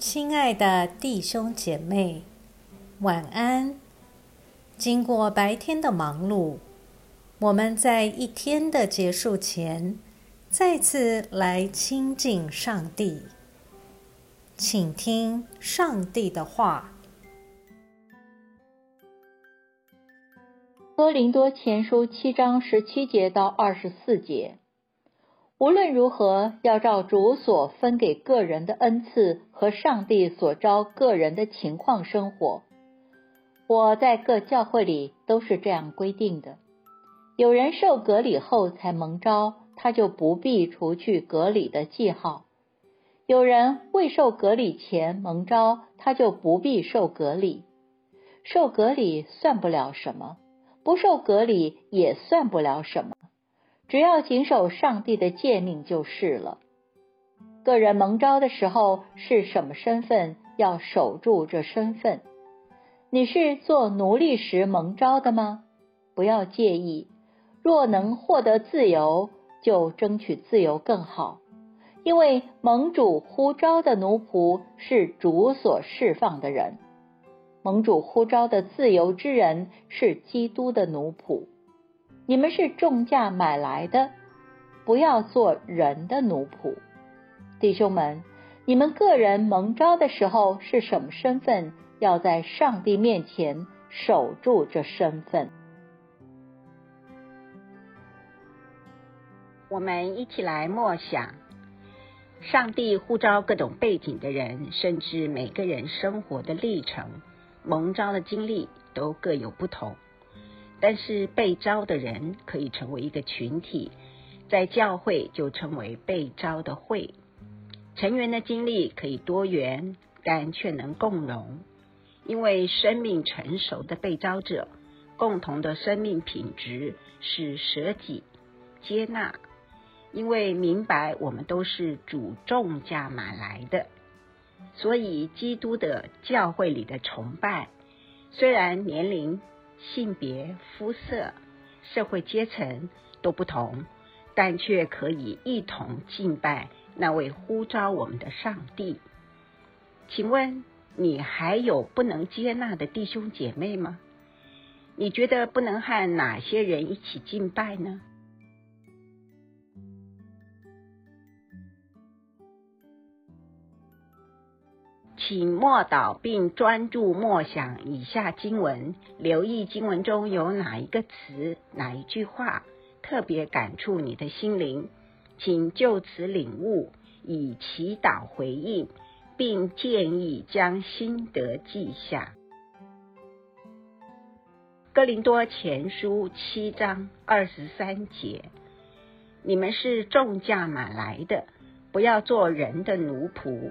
亲爱的弟兄姐妹，晚安。经过白天的忙碌，我们在一天的结束前，再次来亲近上帝，请听上帝的话。哥林多前书七章十七节到二十四节。无论如何，要照主所分给个人的恩赐和上帝所招个人的情况生活。我在各教会里都是这样规定的：有人受隔离后才蒙召，他就不必除去隔离的记号；有人未受隔离前蒙召，他就不必受隔离。受隔离算不了什么，不受隔离也算不了什么。只要谨守上帝的诫命就是了。个人蒙召的时候是什么身份，要守住这身份。你是做奴隶时蒙召的吗？不要介意。若能获得自由，就争取自由更好。因为盟主呼召的奴仆是主所释放的人，盟主呼召的自由之人是基督的奴仆。你们是重价买来的，不要做人的奴仆，弟兄们，你们个人蒙召的时候是什么身份？要在上帝面前守住这身份。我们一起来默想，上帝呼召各种背景的人，甚至每个人生活的历程、蒙召的经历都各有不同。但是被招的人可以成为一个群体，在教会就称为被招的会。成员的经历可以多元，但却能共融，因为生命成熟的被招者，共同的生命品质是舍己、接纳。因为明白我们都是主重价买来的，所以基督的教会里的崇拜，虽然年龄。性别、肤色、社会阶层都不同，但却可以一同敬拜那位呼召我们的上帝。请问你还有不能接纳的弟兄姐妹吗？你觉得不能和哪些人一起敬拜呢？请默祷并专注默想以下经文，留意经文中有哪一个词、哪一句话特别感触你的心灵，请就此领悟，以祈祷回应，并建议将心得记下。哥林多前书七章二十三节：你们是重价买来的，不要做人的奴仆。